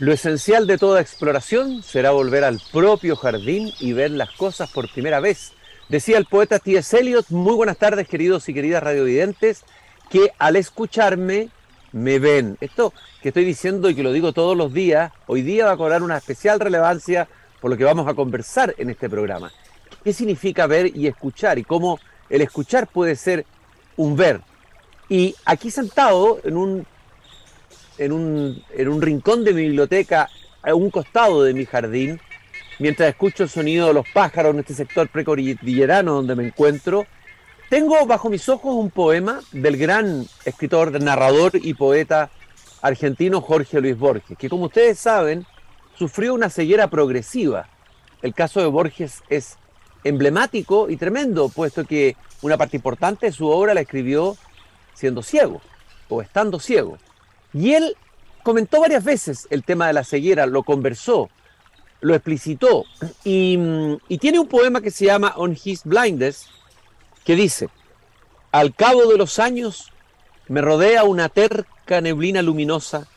Lo esencial de toda exploración será volver al propio jardín y ver las cosas por primera vez. Decía el poeta T.S. Eliot, muy buenas tardes queridos y queridas radiovidentes, que al escucharme me ven. Esto que estoy diciendo y que lo digo todos los días, hoy día va a cobrar una especial relevancia por lo que vamos a conversar en este programa. ¿Qué significa ver y escuchar? Y cómo el escuchar puede ser un ver. Y aquí sentado en un, en un, en un rincón de mi biblioteca, a un costado de mi jardín, mientras escucho el sonido de los pájaros en este sector precordillerano donde me encuentro, tengo bajo mis ojos un poema del gran escritor, narrador y poeta argentino Jorge Luis Borges, que como ustedes saben, sufrió una ceguera progresiva. El caso de Borges es emblemático y tremendo, puesto que una parte importante de su obra la escribió siendo ciego o estando ciego. Y él comentó varias veces el tema de la ceguera, lo conversó, lo explicitó, y, y tiene un poema que se llama On His Blindness, que dice, al cabo de los años me rodea una terca neblina luminosa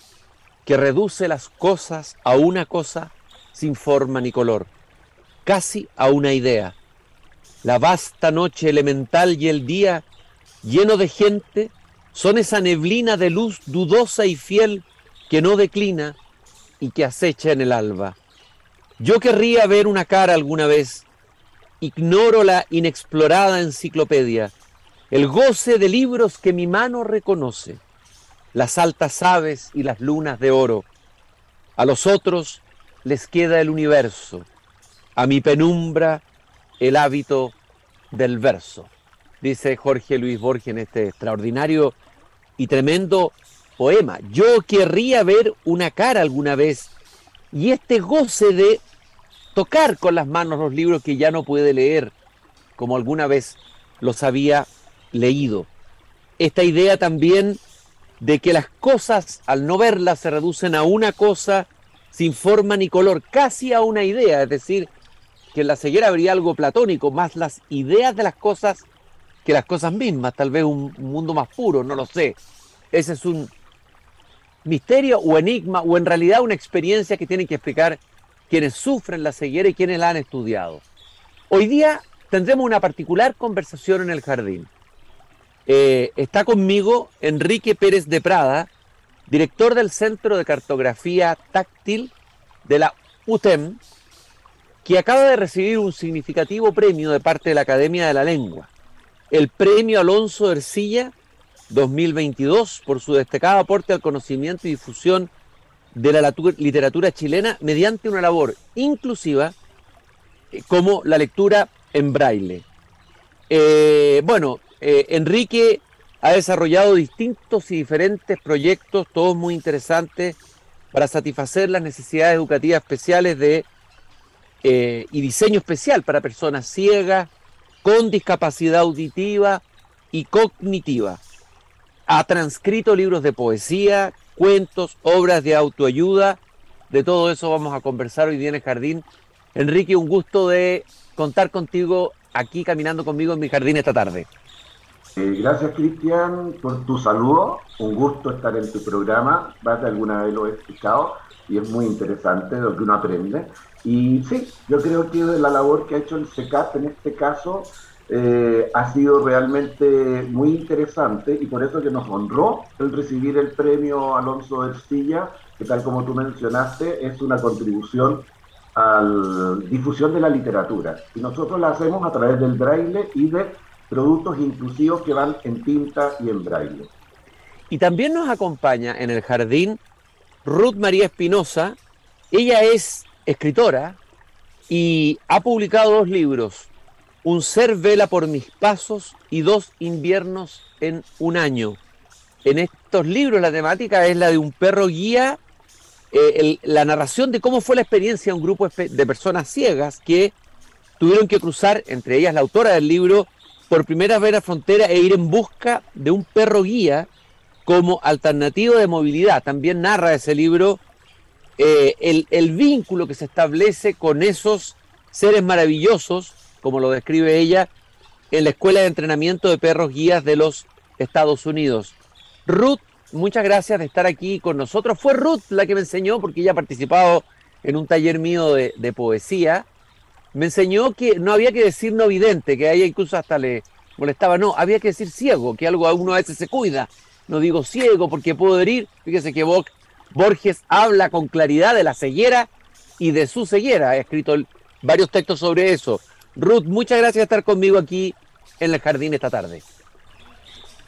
que reduce las cosas a una cosa sin forma ni color, casi a una idea. La vasta noche elemental y el día lleno de gente son esa neblina de luz dudosa y fiel que no declina y que acecha en el alba. Yo querría ver una cara alguna vez ignoro la inexplorada enciclopedia, el goce de libros que mi mano reconoce, las altas aves y las lunas de oro. A los otros les queda el universo, a mi penumbra el hábito del verso, dice Jorge Luis Borges en este extraordinario y tremendo poema. Yo querría ver una cara alguna vez y este goce de tocar con las manos los libros que ya no puede leer, como alguna vez los había leído. Esta idea también de que las cosas al no verlas se reducen a una cosa sin forma ni color, casi a una idea, es decir, que en la ceguera habría algo platónico, más las ideas de las cosas que las cosas mismas, tal vez un mundo más puro, no lo sé. Ese es un misterio o enigma o en realidad una experiencia que tienen que explicar quienes sufren la ceguera y quienes la han estudiado. Hoy día tendremos una particular conversación en el jardín. Eh, está conmigo Enrique Pérez de Prada, director del Centro de Cartografía Táctil de la UTEM, que acaba de recibir un significativo premio de parte de la Academia de la Lengua, el Premio Alonso Ercilla 2022 por su destacado aporte al conocimiento y difusión de la literatura chilena mediante una labor inclusiva eh, como la lectura en braille. Eh, bueno, eh, Enrique ha desarrollado distintos y diferentes proyectos, todos muy interesantes, para satisfacer las necesidades educativas especiales de, y diseño especial para personas ciegas, con discapacidad auditiva y cognitiva. Ha transcrito libros de poesía, cuentos, obras de autoayuda. De todo eso vamos a conversar hoy día en el jardín. Enrique, un gusto de contar contigo aquí caminando conmigo en mi jardín esta tarde. Eh, gracias Cristian por tu saludo, un gusto estar en tu programa, más de alguna vez lo he escuchado y es muy interesante lo que uno aprende. Y sí, yo creo que la labor que ha hecho el SECAP en este caso eh, ha sido realmente muy interesante y por eso que nos honró el recibir el premio Alonso Ercilla, que tal como tú mencionaste, es una contribución a la difusión de la literatura. Y nosotros la hacemos a través del braille y de productos inclusivos que van en tinta y en braille. Y también nos acompaña en el jardín Ruth María Espinosa. Ella es escritora y ha publicado dos libros, un ser vela por mis pasos y dos inviernos en un año. En estos libros la temática es la de un perro guía, eh, la narración de cómo fue la experiencia de un grupo de personas ciegas que tuvieron que cruzar, entre ellas la autora del libro, por primera vez la frontera e ir en busca de un perro guía como alternativa de movilidad. También narra ese libro eh, el, vínculo que se establece con esos seres maravillosos como lo describe ella, en la Escuela de Entrenamiento de Perros Guías de los Estados Unidos. Ruth, muchas gracias de estar aquí con nosotros. Fue Ruth la que me enseñó, porque ella ha participado en un taller mío de, poesía. Me enseñó que no había que decir no vidente, que a ella incluso hasta le molestaba. No, había que decir ciego, que algo a uno a veces se cuida. No digo ciego porque puedo herir. Fíjese que Borges habla con claridad de la ceguera y de su ceguera. Ha escrito varios textos sobre eso. Ruth, muchas gracias por estar conmigo aquí en el jardín esta tarde.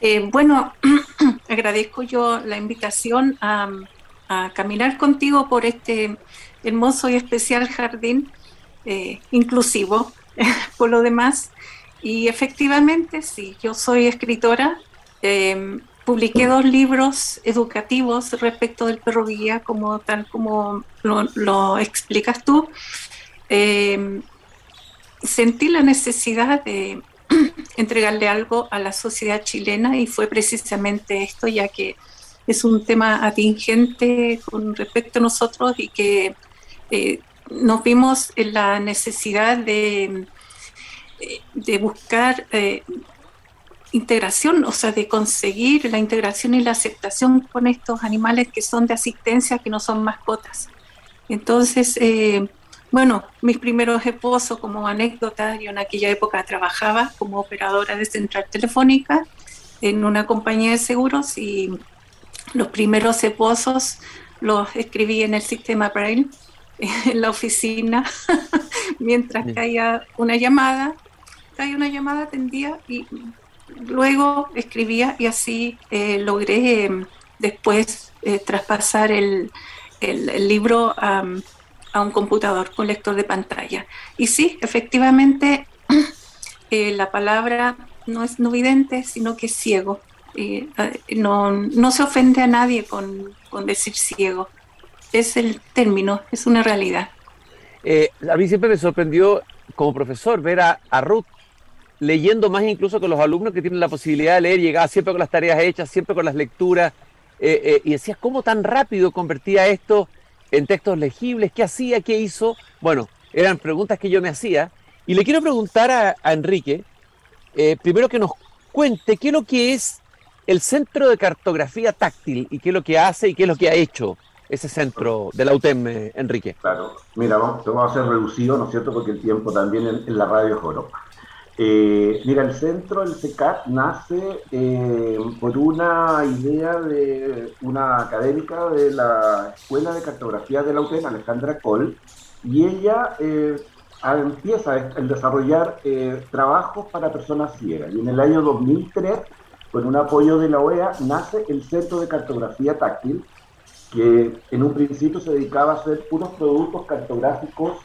Eh, bueno, agradezco yo la invitación a, caminar contigo por este hermoso y especial jardín eh, inclusivo, por lo demás. Y efectivamente, sí, yo soy escritora. Eh, publiqué dos libros educativos respecto del perro guía, como tal como lo, explicas tú. sentí la necesidad de entregarle algo a la sociedad chilena y fue precisamente esto, ya que es un tema atingente con respecto a nosotros y que eh, nos vimos en la necesidad de, eh, de buscar eh, integración, o sea, de conseguir la integración y la aceptación con estos animales que son de asistencia, que no son mascotas. Entonces, bueno, mis primeros esposos, como anécdota, yo en aquella época trabajaba como operadora de central telefónica en una compañía de seguros y los primeros esposos los escribí en el sistema Braille, en la oficina, mientras caía una llamada, caía una llamada, atendía y luego escribía y así eh, logré em, después eh, traspasar el, libro a a un computador con lector de pantalla. Y sí, efectivamente, eh, la palabra no es no vidente, sino que es ciego. No, no, se ofende a nadie con, decir ciego. Es el término, es una realidad. A mí siempre me sorprendió como profesor ver a, Ruth leyendo más incluso que los alumnos que tienen la posibilidad de leer, llegaba siempre con las tareas hechas, siempre con las lecturas, y decías, ¿cómo tan rápido convertía esto en textos legibles, qué hacía, qué hizo. Bueno, eran preguntas que yo me hacía. Y le quiero preguntar a, Enrique, eh, primero que nos cuente qué es lo que es el Centro de Cartografía Táctil y qué es lo que hace y qué es lo que ha hecho ese centro de la UTEM, eh, Enrique. Claro, mira, vamos, vamos a ser reducido, ¿no es cierto? Porque el tiempo también en, la radio es oro. Eh, mira, el centro, el CECAT, nace eh, por una idea de una académica de la Escuela de Cartografía de la UTEN, Alejandra Cole, y ella eh, empieza a desarrollar trabajos para personas ciegas. Y en el año 2003, con un apoyo de la OEA, nace el Centro de Cartografía Táctil, que en un principio se dedicaba a hacer puros productos cartográficos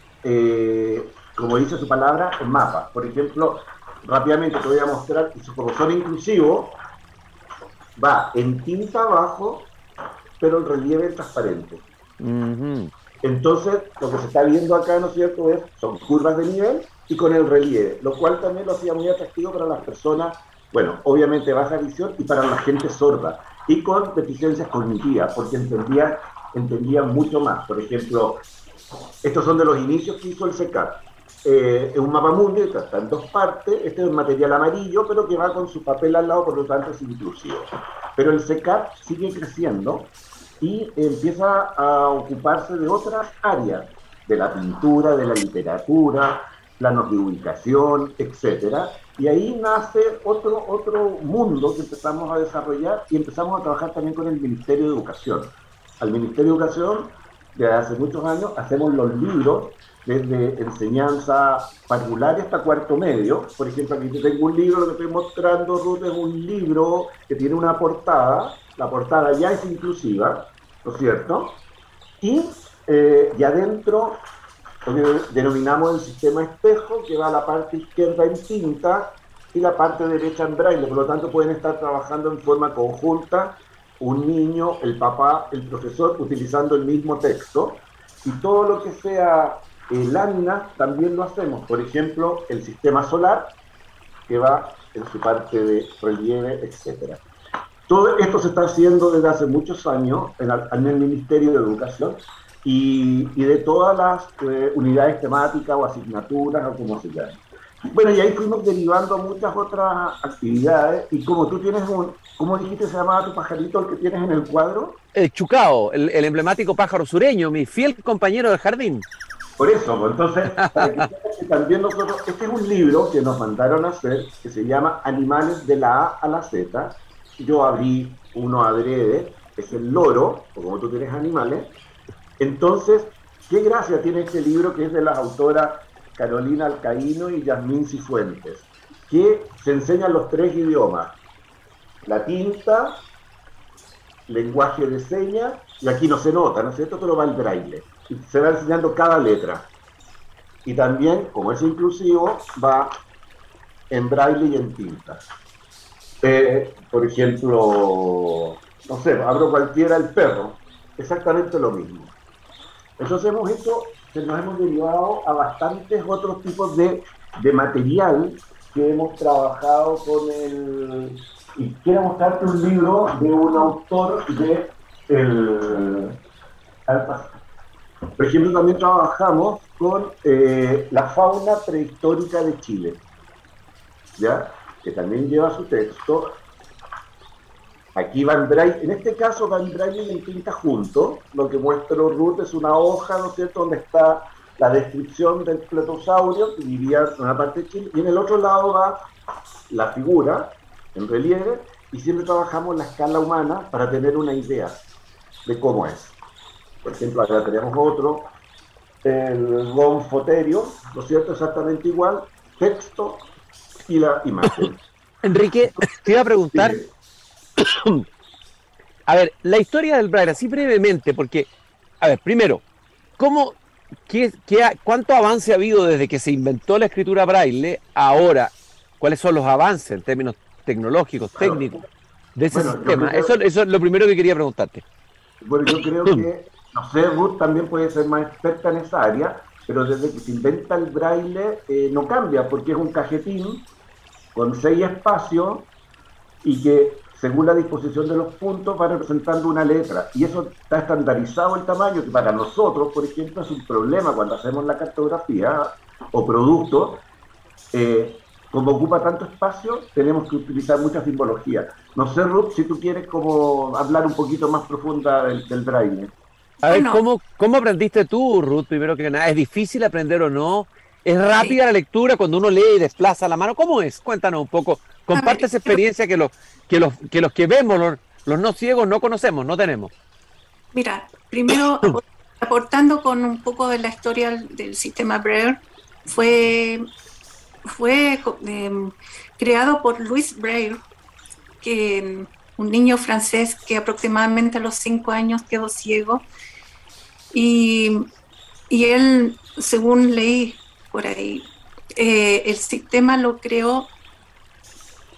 como dice su palabra, en mapa. Por ejemplo, rápidamente te voy a mostrar que su profesor inclusivo va en tinta abajo, pero el relieve es transparente. Entonces, lo que se está viendo acá, ¿no es cierto?, es, son curvas de nivel y con el relieve, lo cual también lo hacía muy atractivo para las personas, bueno, obviamente baja visión y para la gente sorda y con deficiencias cognitivas, porque entendía, entendía mucho más. Por ejemplo, estos son de los inicios que hizo el SECAT eh, es un mapa mundi, está en dos partes, este es un material amarillo, pero que va con su papel al lado, por lo tanto es inclusivo. Pero el SECAP sigue creciendo y empieza a ocuparse de otras áreas, de la pintura, de la literatura, planos de ubicación, etcétera, y ahí nace otro, otro mundo que empezamos a desarrollar y empezamos a trabajar también con el Ministerio de Educación. Al Ministerio de Educación, desde hace muchos años, hacemos los libros desde enseñanza particular hasta cuarto medio. Por ejemplo, aquí tengo un libro, lo que estoy mostrando, Ruth, es un libro que tiene una portada, la portada ya es inclusiva, ¿no es cierto? Y, eh, y adentro que denominamos el sistema espejo, que va a la parte izquierda en tinta y la parte derecha en braille, por lo tanto pueden estar trabajando en forma conjunta un niño, el papá, el profesor, utilizando el mismo texto, y todo lo que sea en láminas también lo hacemos, por ejemplo, el sistema solar, que va en su parte de relieve, etcétera. Todo esto se está haciendo desde hace muchos años en, el Ministerio de Educación y, de todas las eh, unidades temáticas o asignaturas o como se llame. Bueno, y ahí fuimos derivando muchas otras actividades. Y como tú tienes un, ¿cómo dijiste se llamaba tu pajarito el que tienes en el cuadro? El Chucao, el, emblemático pájaro sureño, mi fiel compañero de jardín. Por eso, pues, entonces, también nosotros, este es un libro que nos mandaron a hacer, que se llama Animales de la A a la Z. Yo abrí uno adrede, es el loro, o como tú tienes animales. Entonces, qué gracia tiene este libro que es de las autoras Carolina Alcaíno y Yasmín Cifuentes, que se enseñan los tres idiomas, la tinta, lenguaje de señas, y aquí no se nota, ¿no es cierto? Pero va el braille. Y se va enseñando cada letra. Y también, como es inclusivo, va en braille y en tinta. Eh, por ejemplo, no sé, abro cualquiera el perro, exactamente lo mismo. Entonces hemos hecho, nos hemos derivado a bastantes otros tipos de, de material que hemos trabajado con el... Y quiero mostrarte un libro de un autor de el... Por ejemplo, también trabajamos con eh, la fauna prehistórica de Chile, ¿ya? que también lleva su texto Aquí Van Braille, en este caso Van Braille y en tinta junto, lo que muestro Ruth es una hoja, ¿no es cierto?, donde está la descripción del pletosaurio, que vivía en una parte de Chile, y en el otro lado va la figura en relieve, y siempre trabajamos la escala humana para tener una idea de cómo es. Por ejemplo, acá tenemos otro, el gonfoterio, ¿no es cierto?, exactamente igual, texto y la imagen. Enrique, te iba a preguntar, a ver, la historia del braille, así brevemente, porque, a ver, primero, ¿cómo, qué, ¿cuánto avance ha habido desde que se inventó la escritura braille ahora? ¿Cuáles son los avances en términos tecnológicos, técnicos de ese sistema? eso, eso es lo primero que quería preguntarte. Bueno, yo creo que, no sé, Ruth también puede ser más experta en esa área, pero desde que se inventa el braille eh, no cambia, porque es un cajetín con seis espacios y que según la disposición de los puntos, va representando una letra. Y eso está estandarizado el tamaño, que para nosotros, por ejemplo, es un problema cuando hacemos la cartografía o producto. Eh, como ocupa tanto espacio, tenemos que utilizar mucha simbología. No sé, Ruth, si tú quieres como hablar un poquito más profunda del, del braille. A ver, ¿cómo, ¿cómo aprendiste tú, Ruth, primero que nada? ¿Es difícil aprender o no? ¿Es rápida la lectura cuando uno lee y desplaza la mano? ¿Cómo es? Cuéntanos un poco. Comparte esa experiencia que los que los que, los que vemos, los, no ciegos, no conocemos, no tenemos. Mira, primero, aportando con un poco de la historia del sistema Braille, fue, fue em, creado por Louis Braille, que un niño francés que aproximadamente a los cinco años quedó ciego. Y, y él, según leí por ahí, eh, el sistema lo creó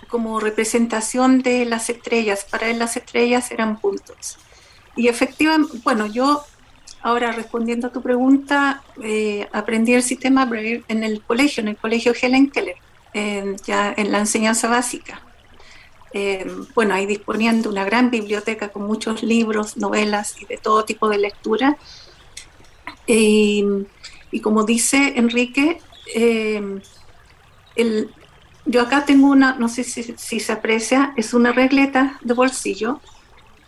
como representación de las estrellas. Para él las estrellas eran puntos. Y efectivamente, bueno, yo ahora respondiendo a tu pregunta, eh, aprendí el sistema Braille en el colegio, en el colegio Helen Keller, ya en la enseñanza básica. Eh, bueno, ahí disponían de una gran biblioteca con muchos libros, novelas y de todo tipo de lectura. y como dice Enrique, eh, el, yo acá tengo una, no sé si, se aprecia, es una regleta de bolsillo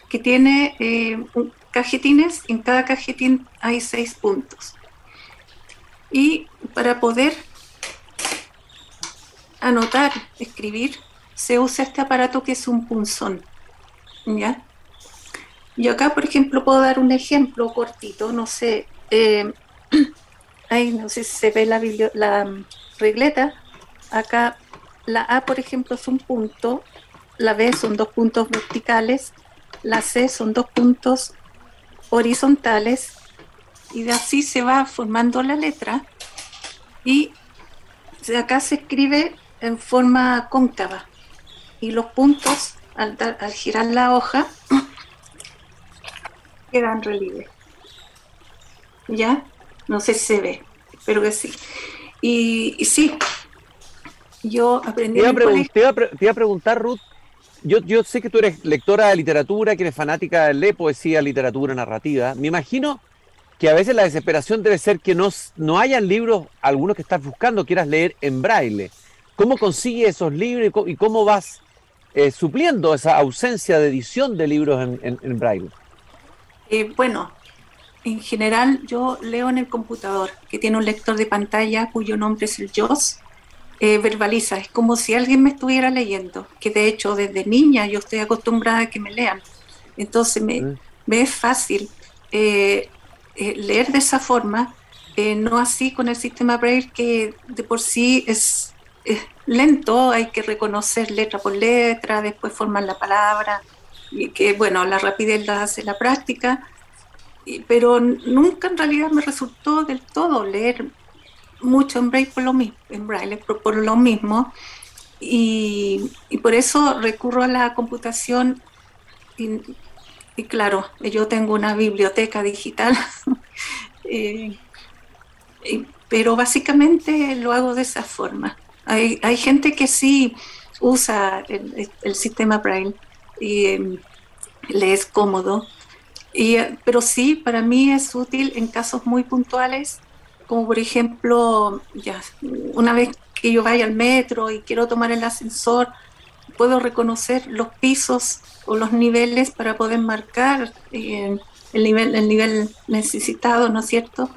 que tiene eh, cajetines, en cada cajetín hay seis puntos. Y para poder anotar, escribir, se usa este aparato que es un punzón. ¿ya? Yo acá, por ejemplo, puedo dar un ejemplo cortito, no sé, eh, no sé si se ve la, la regleta, acá la A, por ejemplo, es un punto, la B son dos puntos verticales, la C son dos puntos horizontales y así se va formando la letra y acá se escribe en forma cóncava y los puntos al, girar la hoja quedan relieve. ¿Ya? No sé si se ve, espero que sí. Y sí, yo aprendí. Te iba, a, preguntar, Ruth. Yo, yo sé que tú eres lectora de literatura, que eres fanática de leer poesía, literatura, narrativa. Me imagino que a veces la desesperación debe ser que no, no hayan libros, algunos que estás buscando, quieras leer en braille. ¿Cómo consigues esos libros y cómo vas eh, supliendo esa ausencia de edición de libros en, braille? Eh, bueno, en general yo leo en el computador, que tiene un lector de pantalla cuyo nombre es el JOS, eh, verbaliza, es como si alguien me estuviera leyendo, que de hecho desde niña yo estoy acostumbrada a que me lean. Entonces me, mm. me es fácil leer de esa forma, no así con el sistema Braille que de por sí es lento, hay que reconocer letra por letra, después formar la palabra, y que bueno, la rapidez la hace la práctica, pero nunca en realidad me resultó del todo leer mucho en braille por lo mismo, en braille por, lo mismo y, por eso recurro a la computación y, claro, yo tengo una biblioteca digital, eh, pero básicamente lo hago de esa forma. Hay, hay gente que sí usa el, sistema Braille y em, le es cómodo, y, pero sí, para mí es útil en casos muy puntuales, como por ejemplo, ya, una vez que yo vaya al metro y quiero tomar el ascensor, puedo reconocer los pisos o los niveles para poder marcar eh, el, nivel, el nivel necesitado, ¿no es cierto?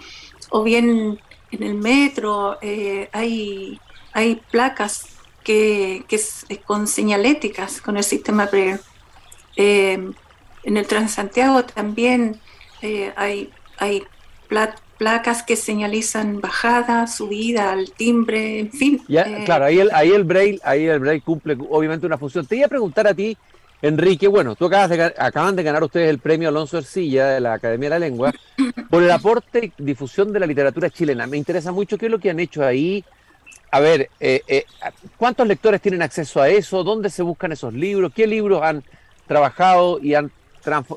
O bien en el metro eh, hay hay placas que, que con señaléticas con el sistema Braille. Eh, en el Transantiago también eh, hay, hay placas que señalizan bajada, subida, al timbre, en fin. claro, ahí el, ahí el Braille, ahí el Braille cumple obviamente una función. Te iba a preguntar a ti, Enrique, bueno, tú acabas de, acaban de ganar ustedes el premio Alonso Ercilla de la Academia de la Lengua por el aporte y difusión de la literatura chilena. Me interesa mucho qué es lo que han hecho ahí, a ver, eh, eh, ¿cuántos lectores tienen acceso a eso? ¿Dónde se buscan esos libros? ¿Qué libros han trabajado y han,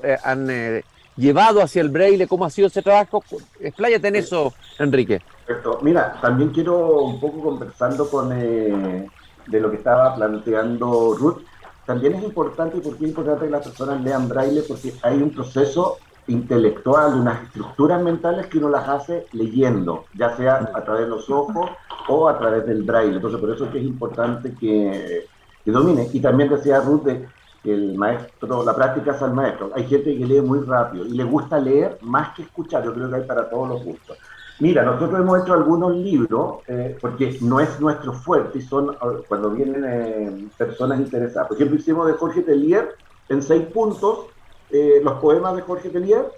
eh, han llevado hacia el braille? ¿Cómo ha sido ese trabajo? Expláyate en eso, Enrique. Perfecto. Mira, también quiero un poco conversando con de lo que estaba planteando Ruth. También es importante, porque es importante que las personas lean braille, porque hay un proceso intelectual, unas estructuras mentales que uno las hace leyendo, ya sea a través de los ojos o a través del braille. Entonces, por eso es que es importante que, domine. Y también decía Ruth de que el maestro, la práctica es al maestro. Hay gente que lee muy rápido y le gusta leer más que escuchar. Yo creo que hay para todos los gustos. Mira, nosotros hemos hecho algunos libros, eh, porque no es nuestro fuerte, y son cuando vienen eh, personas interesadas. Por ejemplo, hicimos de Jorge Tellier en seis puntos eh, los poemas de Jorge Tellier,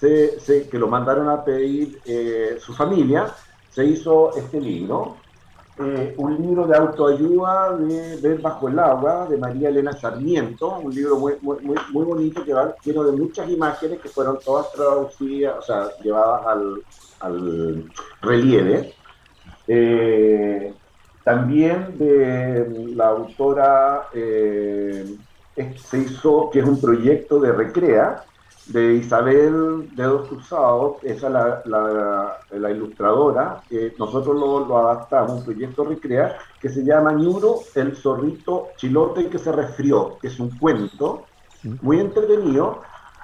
que lo mandaron a pedir su familia, se hizo este libro, eh, un libro de autoayuda de Ver bajo el agua, de María Elena Sarmiento, un libro muy, muy, muy bonito que va lleno de muchas imágenes que fueron todas traducidas, o sea, llevadas al, al relieve. también de la autora se hizo, que es un proyecto de Recrea, de Isabel de Dos Cruzados, esa es la, la, ilustradora, que nosotros lo, lo, adaptamos, un proyecto Recrea, que se llama Ñuro, el zorrito chilote que se resfrió, que es un cuento muy entretenido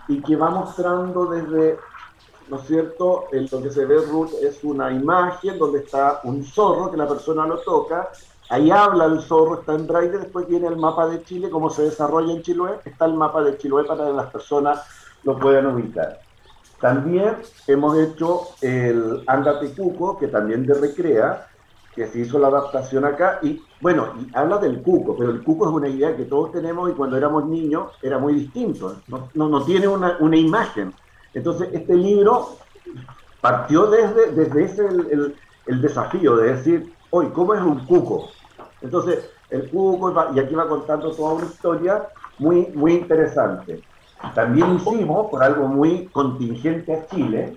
y que va mostrando desde, ¿no es cierto?, en lo que se ve Ruth es una imagen donde está un zorro que la persona lo toca Ahí habla el zorro, está en braille, después viene el mapa de Chile, cómo se desarrolla en Chiloé, está el mapa de Chiloé para las personas lo puedan ubicar. También hemos hecho el Andate Cuco, que también de Recrea, que se hizo la adaptación acá, y bueno, y habla del cuco, pero el cuco es una idea que todos tenemos y cuando éramos niños era muy distinto, no, no, tiene una, una, imagen. Entonces este libro partió desde, desde ese el, el desafío de decir, hoy, ¿cómo es un cuco? Entonces, el cuco, y aquí va contando toda una historia muy, muy interesante. También hicimos, por algo muy contingente a Chile,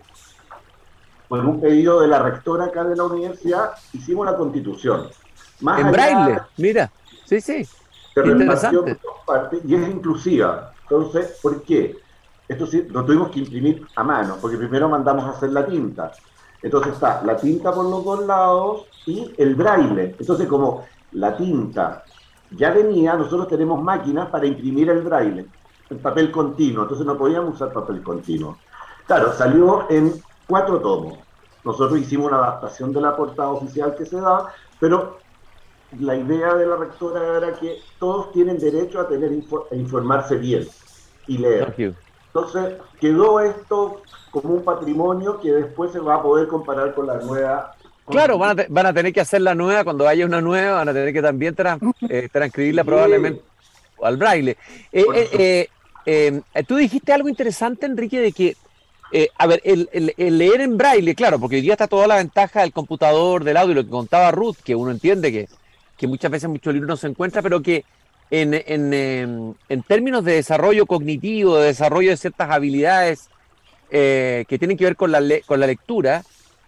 por un pedido de la rectora acá de la universidad, hicimos la constitución. Más en braille, mira, sí, sí. Interesante. y es inclusiva. Entonces, ¿por qué? Esto sí, lo tuvimos que imprimir a mano, porque primero mandamos a hacer la tinta. Entonces está la tinta por los dos lados y el braille. Entonces, como la tinta ya venía, nosotros tenemos máquinas para imprimir el braille, el papel continuo, entonces no podíamos usar papel continuo. Claro, salió en cuatro tomos. Nosotros hicimos una adaptación de la portada oficial que se da, pero la idea de la rectora era que todos tienen derecho a tener a informarse bien y leer. Entonces quedó esto como un patrimonio que después se va a poder comparar con la nueva. Claro, van a, van a tener que hacer la nueva, cuando haya una nueva, van a tener que también eh, transcribirla probablemente al braille. Eh, eh, eh, tú dijiste algo interesante, Enrique, de que, a ver, el, leer en braille, claro, porque hoy día está toda la ventaja del computador, del audio, lo que contaba Ruth, que uno entiende que, que muchas veces muchos libros no se encuentra, pero que en, en, em, en, términos de desarrollo cognitivo, de desarrollo de ciertas habilidades que tienen que ver con la, con la lectura,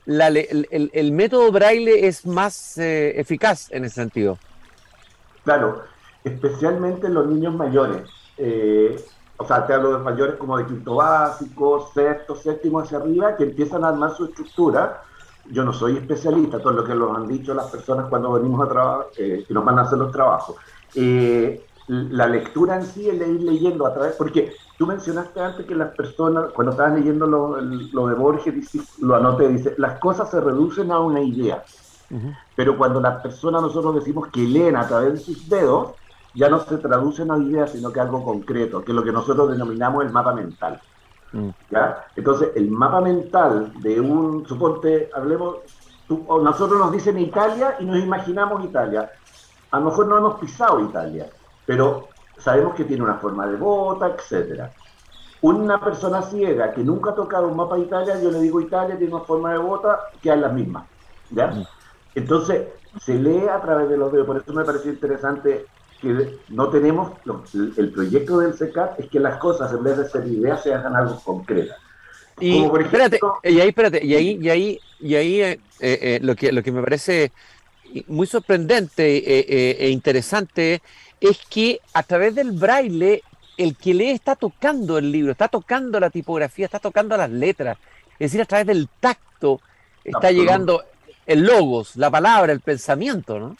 el, método braille es más eficaz en ese sentido. Claro, especialmente los niños mayores. Eh, o sea, te hablo de mayores como de quinto básico, sexto, séptimo hacia arriba, que empiezan a armar su estructura. Yo no soy especialista, todo lo que nos han dicho las personas cuando venimos a trabajar, eh, que nos van a hacer los trabajos. Eh, la lectura en sí, el ir leyendo a través, porque tú mencionaste antes que las personas, cuando estabas leyendo lo, de Borges, lo anoté, dice, las cosas se reducen a una idea. Pero cuando las personas nosotros decimos que leen a través de sus dedos, ya no se traduce en una idea, sino que algo concreto, que es lo que nosotros denominamos el mapa mental. Mm. ¿ya? Entonces, el mapa mental de un, suponte, hablemos, nosotros nos dicen Italia y nos imaginamos Italia. A lo mejor no hemos pisado Italia, pero sabemos que tiene una forma de bota, etcétera. Una persona ciega que nunca ha tocado un mapa de Italia, yo le digo Italia tiene una forma de bota que es la misma. ¿ya? Mm. Entonces, se lee a través de los dedos. Por eso me pareció interesante que no tenemos, el proyecto del CECAT es que las cosas en vez de ser ideas se hagan algo concretas. Y espérate, y ahí, espérate, y ahí, y ahí, y ahí eh, eh, eh, lo, que, lo que me parece muy sorprendente e interesante es que a través del braille el que lee está tocando el libro, está tocando la tipografía, está tocando las letras, es decir, a través del tacto está llegando el logos, la palabra, el pensamiento, ¿no?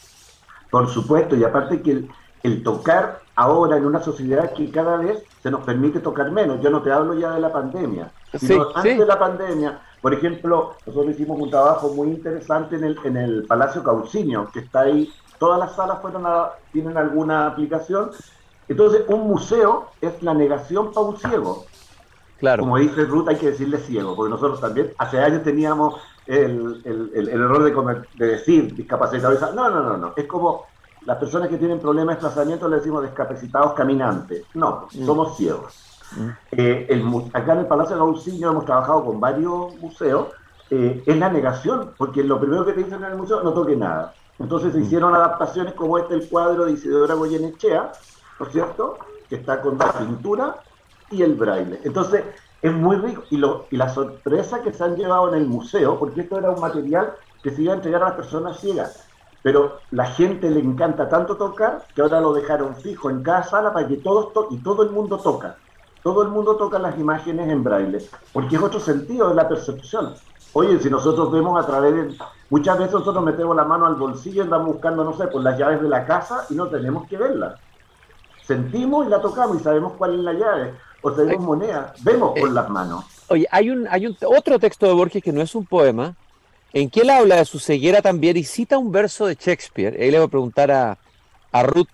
Por supuesto, y aparte que el, el tocar ahora en una sociedad que cada vez se nos permite tocar menos. Yo no te hablo ya de la pandemia, sino antes de la pandemia. Por ejemplo, nosotros hicimos un trabajo muy interesante en el, en el Palacio Caucinio, que está ahí. Todas las salas fueron tienen alguna aplicación. Entonces, un museo es la negación para un ciego. Claro. Como dice Ruth, hay que decirle ciego, porque nosotros también hace años teníamos el, el, error de, de decir discapacitado. No, no, no, no. Es como las personas que tienen problemas de desplazamiento le decimos discapacitados caminantes. No, mm. somos ciegos. Mm. Eh, acá en el Palacio de Gaucillo hemos trabajado con varios museos. Eh, es la negación, porque lo primero que te dicen en el museo no toque nada. Entonces se mm. hicieron adaptaciones como este, el cuadro de Isidora Goyenechea, ¿no es cierto? Que está con la pintura y el braille. Entonces es muy rico. Y, lo, y la sorpresa que se han llevado en el museo, porque esto era un material que se iba a entregar a las personas ciegas pero la gente le encanta tanto tocar que ahora lo dejaron fijo en cada sala para que todos y todo el mundo toca. Todo el mundo toca las imágenes en braille, porque es otro sentido de la percepción. Oye, si nosotros vemos a través de... Muchas veces nosotros metemos la mano al bolsillo y andamos buscando, no sé, por las llaves de la casa y no tenemos que verla. Sentimos y la tocamos y sabemos cuál es la llave. O tenemos moneda, vemos con eh, las manos. Oye, hay un, hay un otro texto de Borges que no es un poema, en que él habla de su ceguera también y cita un verso de Shakespeare. Ahí le voy a preguntar a, Ruth,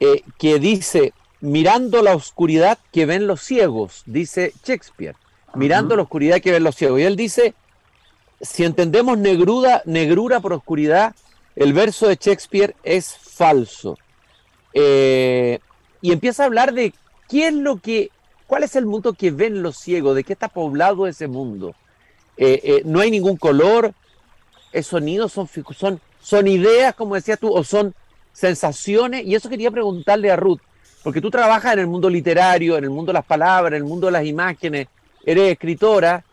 eh, que dice, mirando la oscuridad que ven los ciegos, dice Shakespeare, mirando la oscuridad que ven los ciegos. Y él dice, si entendemos negruda, negrura por oscuridad, el verso de Shakespeare es falso. Eh, y empieza a hablar de qué es lo que, cuál es el mundo que ven los ciegos, de qué está poblado ese mundo. Eh, no hay ningún color, es sonido, son, son, son ideas, como decías tú, o son sensaciones. Y eso quería preguntarle a Ruth, porque tú trabajas en el mundo literario, en el mundo de las palabras, en el mundo de las imágenes, eres escritora.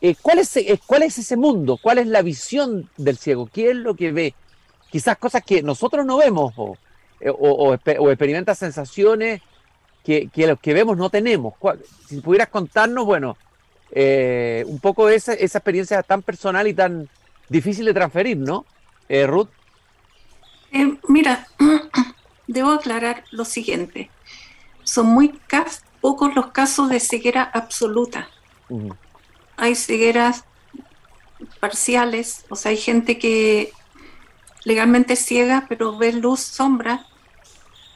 Eh, ¿cuál, es, eh, ¿Cuál es ese mundo? ¿Cuál es la visión del ciego? ¿Qué es lo que ve? Quizás cosas que nosotros no vemos o, eh, o, experimenta sensaciones que, que los que vemos no tenemos. Si pudieras contarnos, bueno, un poco esa, esa experiencia tan personal y tan, difícil de transferir, ¿no? Eh, Ruth. Eh, mira, debo aclarar lo siguiente. Son muy pocos los casos de ceguera absoluta. Hay cegueras parciales, o sea, hay gente que legalmente es ciega, pero ve luz, sombra.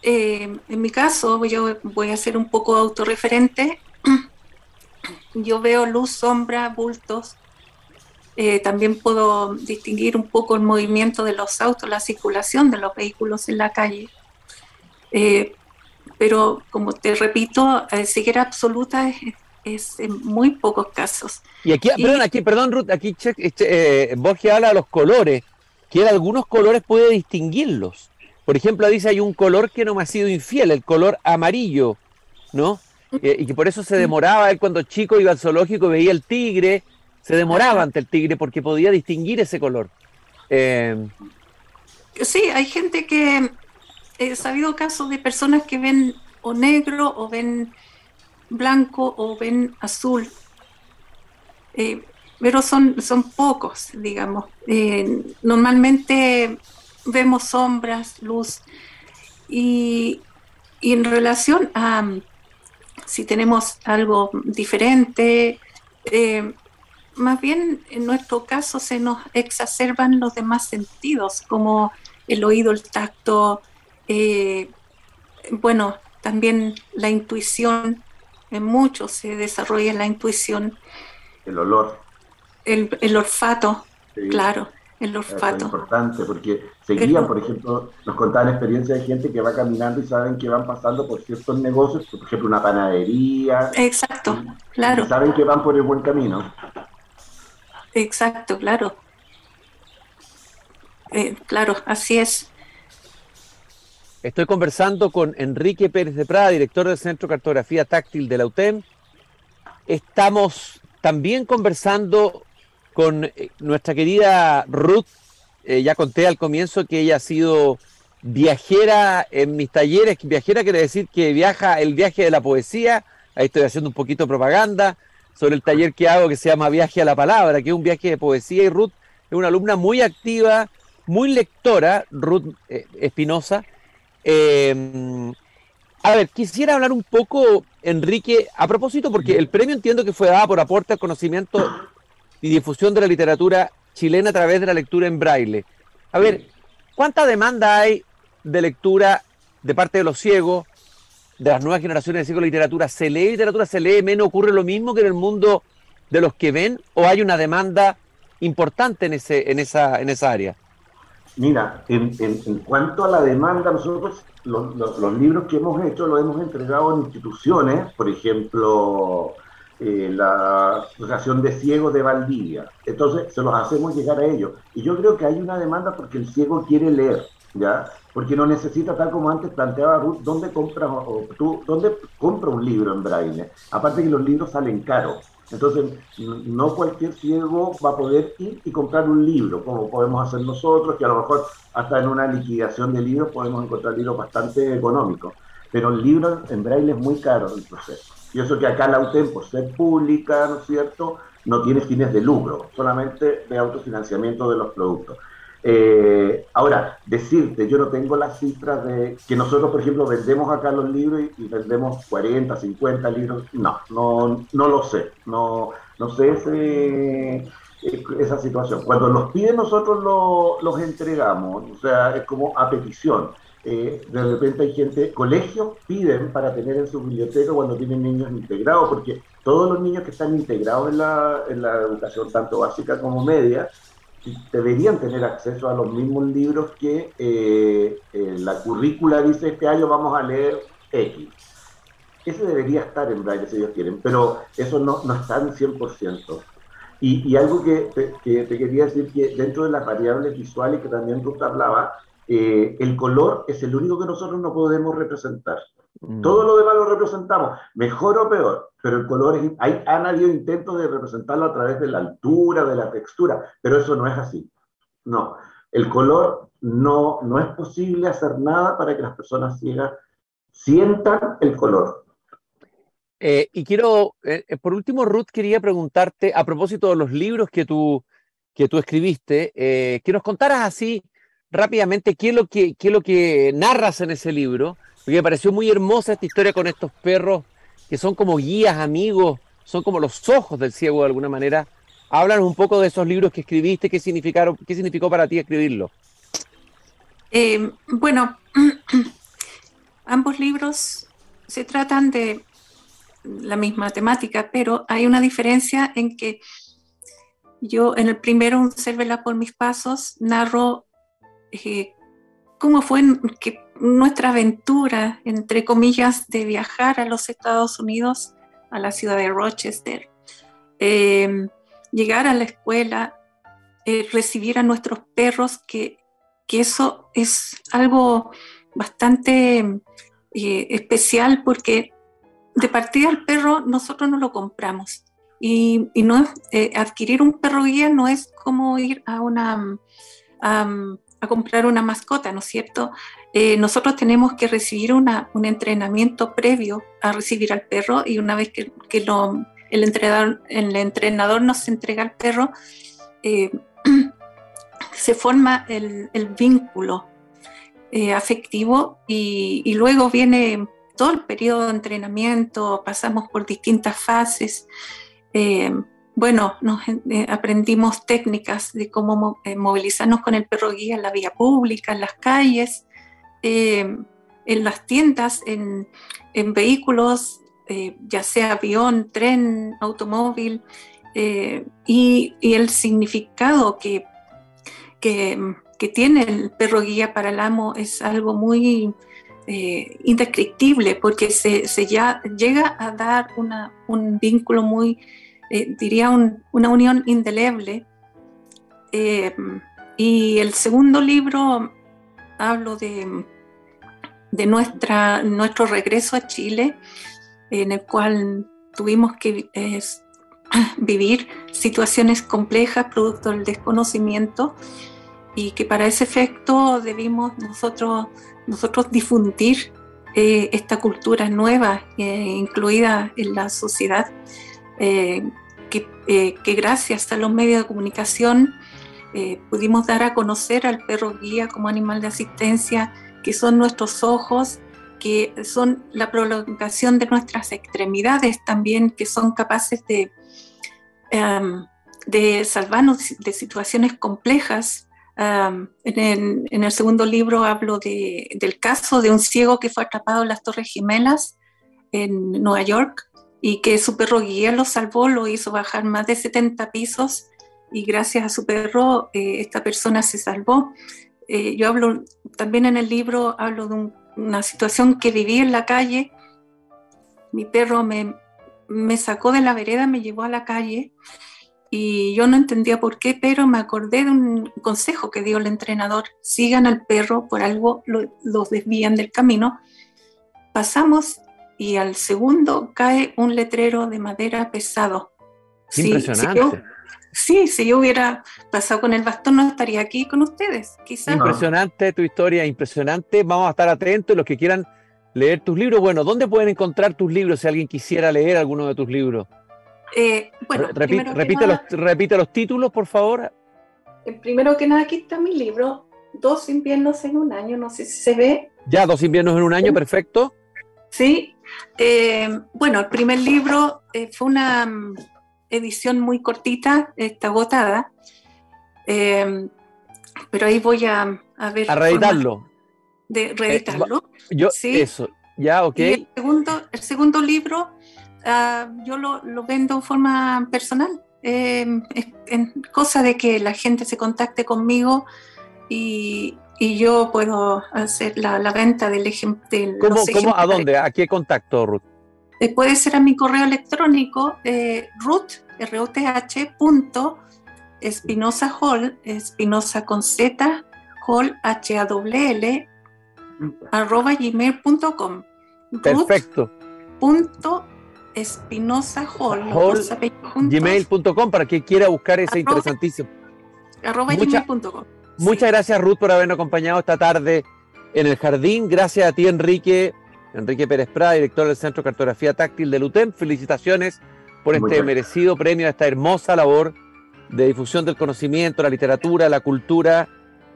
Eh, en mi caso, yo voy a ser un poco autorreferente. Yo veo luz, sombra, bultos. Eh, también puedo distinguir un poco el movimiento de los autos, la circulación de los vehículos en la calle. Eh, pero como te repito, ceguera absoluta es, es en muy pocos casos. Y aquí, perdón, aquí, perdón, Ruth, aquí este, eh, Borges habla de los colores, que algunos colores puede distinguirlos. Por ejemplo, dice hay un color que no me ha sido infiel, el color amarillo, ¿no? Eh, y que por eso se demoraba, él cuando chico iba al zoológico veía el tigre, se demoraba ante el tigre porque podía distinguir ese color. Eh, sí, hay gente que, he sabido casos de personas que ven o negro o ven blanco o ven azul. Eh, pero son, son pocos, digamos. Eh, normalmente vemos sombras, luz. Y, en relación a si tenemos algo diferente, más bien en nuestro caso se nos exacerban los demás sentidos, como el oído, el tacto, bueno, también la intuición, en muchos se desarrolla la intuición. El olor. El, olfato, claro, el olfato. Es importante porque seguían, por ejemplo, nos contaban experiencias de gente que va caminando y saben que van pasando por ciertos negocios, por ejemplo, una panadería. Exacto, claro. saben que van por el buen camino. Exacto, claro. Eh, claro, así es. Estoy conversando con Enrique Pérez de Prada, director del Centro de Cartografía Táctil de la UTEM. Estamos también conversando con eh, nuestra querida Ruth. Eh, ya conté al comienzo que ella ha sido viajera en mis talleres. Viajera quiere decir que viaja el viaje de la poesía. Ahí estoy haciendo un poquito de propaganda sobre el taller que hago que se llama Viaje a la Palabra, que es un viaje de poesía. Y Ruth es una alumna muy activa, muy lectora, Ruth eh, Espinosa. Eh, a ver, quisiera hablar un poco, Enrique, a propósito, porque el premio entiendo que fue dado por aporte al conocimiento y difusión de la literatura chilena a través de la lectura en braille. A ver, ¿cuánta demanda hay de lectura de parte de los ciegos, de las nuevas generaciones de ciegos de literatura? ¿Se lee literatura, se lee menos? ¿Ocurre lo mismo que en el mundo de los que ven? ¿O hay una demanda importante en, ese, en, esa, en esa área? Mira, en, cuanto a la demanda, nosotros los, libros que hemos hecho los hemos entregado en instituciones, por ejemplo, eh, la Asociación de Ciegos de Valdivia. Entonces, se los hacemos llegar a ellos. Y yo creo que hay una demanda porque el ciego quiere leer, ¿ya? Porque no necesita, tal como antes planteaba Ruth, ¿dónde compras o tú, dónde compra un libro en braille? Aparte que los libros salen caros. Entonces, no cualquier ciego va a poder ir y comprar un libro, como podemos hacer nosotros, que a lo mejor hasta en una liquidación de libros podemos encontrar libros bastante económicos. Pero el libro en braille es muy caro el proceso. Y eso que acá la UTEM, por ser pública, ¿no es cierto?, no tiene fines de lucro, solamente de autofinanciamiento de los productos. Eh, ahora, decirte, yo no tengo las cifras de que nosotros, por ejemplo, vendemos acá los libros y, vendemos 40, 50 libros. No, no, no lo sé. No, no sé ese, esa situación. Cuando los piden, nosotros los entregamos. O sea, es como a petición. Eh, de repente hay gente, colegios piden para tener en su biblioteca cuando tienen niños integrados, porque todos los niños que están integrados en la, en la educación, tanto básica como media, deberían tener acceso a los mismos libros que eh, eh, la currícula dice este año vamos a leer X. Ese debería estar en braille si ellos quieren, pero eso no, no está en 100%. Y, y algo que que te, quería decir que dentro de las variables visuales que también te hablaba, eh, el color es el único que nosotros no podemos representar. Mm. Todo lo demás lo representamos, mejor o peor, pero el color es, hay, han habido intentos de representarlo a través de la altura, de la textura, pero eso no es así. No, el color no, no es posible hacer nada para que las personas ciegas sientan el color. Eh, y quiero, eh, eh, por último, Ruth, quería preguntarte a propósito de los libros que tú, que tú escribiste, que nos contaras así rápidamente qué es, lo que, qué es lo que narras en ese libro porque me pareció muy hermosa esta historia con estos perros que son como guías, amigos, son como los ojos del ciego de alguna manera, Háblanos un poco de esos libros que escribiste, qué significaron, qué significó para ti escribirlo. Eh, bueno, ambos libros se tratan de la misma temática, pero hay una diferencia en que yo en el primero, Un ser por mis pasos, narro eh, cómo fue que nuestra aventura, entre comillas, de viajar a los Estados Unidos, a la ciudad de Rochester, em, llegar a la escuela, eh, recibir a nuestros perros, que, que, eso es algo bastante eh, especial porque de partida el perro nosotros no lo compramos. Y, no eh, adquirir un perro guía no es como ir a una a, comprar una mascota, ¿no es cierto? Eh, nosotros tenemos que recibir un entrenamiento previo a recibir al perro y una vez que, el, entrenador, nos entrega al perro, eh, se forma el, vínculo afectivo y, luego viene todo el periodo de entrenamiento, pasamos por distintas fases. Eh, bueno, nos, eh, aprendimos técnicas de cómo eh, movilizarnos con el perro guía en la vía pública, en las calles, en las tiendas, en, vehículos, ya sea avión, tren, automóvil, y, el significado que, que, tiene el perro guía para el amo es algo muy eh, indescriptible porque se, ya llega a dar un vínculo muy, eh, diría, una unión indeleble. Eh, y el segundo libro hablo de, de nuestra, nuestro regreso a Chile, en el cual tuvimos que vivir situaciones complejas producto del desconocimiento y que para ese efecto debimos nosotros nosotros difundir eh, esta cultura nueva eh, incluida en la sociedad, que, que, gracias a los medios de comunicación pudimos dar a conocer al perro guía como animal de asistencia, que son nuestros ojos, que son la prolongación de nuestras extremidades también, que son capaces de, em, de salvarnos de situaciones complejas. En, el, segundo libro hablo del caso de un ciego que fue atrapado en las Torres Gemelas en Nueva York y que su perro guía lo salvó, lo hizo bajar más de 70 pisos y gracias a su perro eh, esta persona se salvó. Eh, yo hablo también en el libro, hablo de una situación que viví en la calle. Mi perro me, me sacó de la vereda, me llevó a la calle y yo no entendía por qué, pero me acordé de un consejo que dio el entrenador, sigan al perro, por algo los desvían del camino. Pasamos y al segundo cae un letrero de madera pesado. Impresionante. sí, si yo hubiera pasado con el bastón no estaría aquí con ustedes, quizás. Impresionante tu historia, impresionante. Vamos a estar atentos, los que quieran leer tus libros. Bueno, ¿dónde pueden encontrar tus libros si alguien quisiera leer alguno de tus libros? Eh, bueno, repite, los, repite los títulos, por favor. Eh, primero que nada, aquí está mi libro, Dos inviernos en un año, no sé si se ve. Ya, dos inviernos en un año, perfecto. Sí, eh, bueno, el primer libro fue una mm, edición muy cortita, está agotada, pero ahí voy a, a ver. A reeditarlo. De reeditarlo. yo, sí. Eso, ya, ok. el segundo, el segundo libro Ah, yo lo, lo, vendo de forma personal. Eh, en cosa de que la gente se contacte conmigo y, y yo puedo hacer la, la venta del ejemplo. ¿Cómo, ¿Cómo, ¿A dónde? ¿A qué contacto, Ruth? Eh, puede ser a mi correo electrónico, eh, ruth, R-O-T-H, punto, espinosa hall, espinosa con Z, hall, H-A-W-L, arroba gmail.com. Perfecto. Punto Espinosa Hall, gmail.com para quien quiera buscar ese interesantísimo. Arroba gmail.com. Muchas gracias Ruth por habernos acompañado esta tarde en el jardín. Gracias a ti Enrique, Enrique Pérez Prada, director del Centro de Cartografía Táctil de LUTEM. Felicitaciones por este merecido premio, esta hermosa labor de difusión del conocimiento, la literatura, la cultura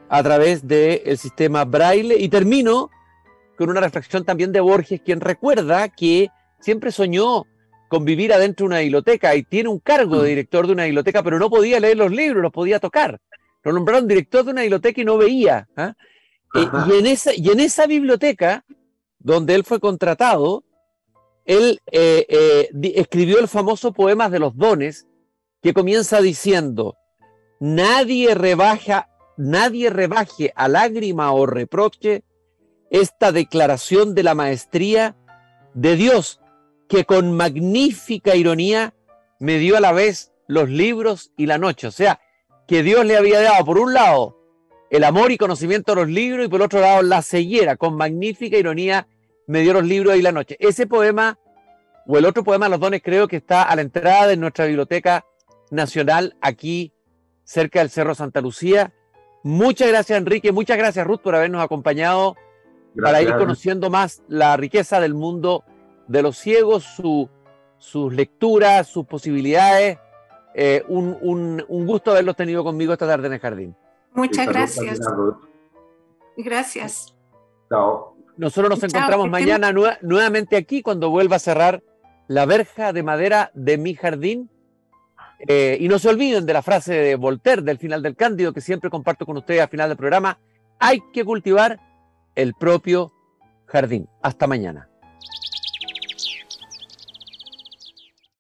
a través del sistema Braille. Y termino con una reflexión también de Borges, quien recuerda que siempre soñó convivir adentro de una biblioteca y tiene un cargo de director de una biblioteca, pero no podía leer los libros, los podía tocar. Lo nombraron director de una biblioteca y no veía. ¿ah? Eh, y, en esa, y en esa biblioteca, donde él fue contratado, él eh, eh, escribió el famoso poema de los dones, que comienza diciendo, nadie rebaja, nadie rebaje a lágrima o reproche esta declaración de la maestría de Dios, que con magnífica ironía me dio a la vez los libros y la noche. O sea, que Dios le había dado, por un lado, el amor y conocimiento de los libros y por otro lado, la ceguera. Con magnífica ironía me dio los libros y la noche. Ese poema, o el otro poema, Los Dones, creo que está a la entrada de nuestra biblioteca nacional aquí cerca del Cerro Santa Lucía. Muchas gracias, Enrique. Muchas gracias, Ruth, por habernos acompañado para ir conociendo más la riqueza del mundo de los ciegos, sus lecturas, sus posibilidades. Eh, un, gusto haberlos tenido conmigo esta tarde en el jardín. Muchas gracias. Gracias. Chao. Nosotros nos encontramos mañana nuevamente aquí cuando vuelva a cerrar la verja de madera de mi jardín. Eh, y no se olviden de la frase de Voltaire del final del Cándido que siempre comparto con ustedes al final del programa. Hay que cultivar el propio jardín. Hasta mañana.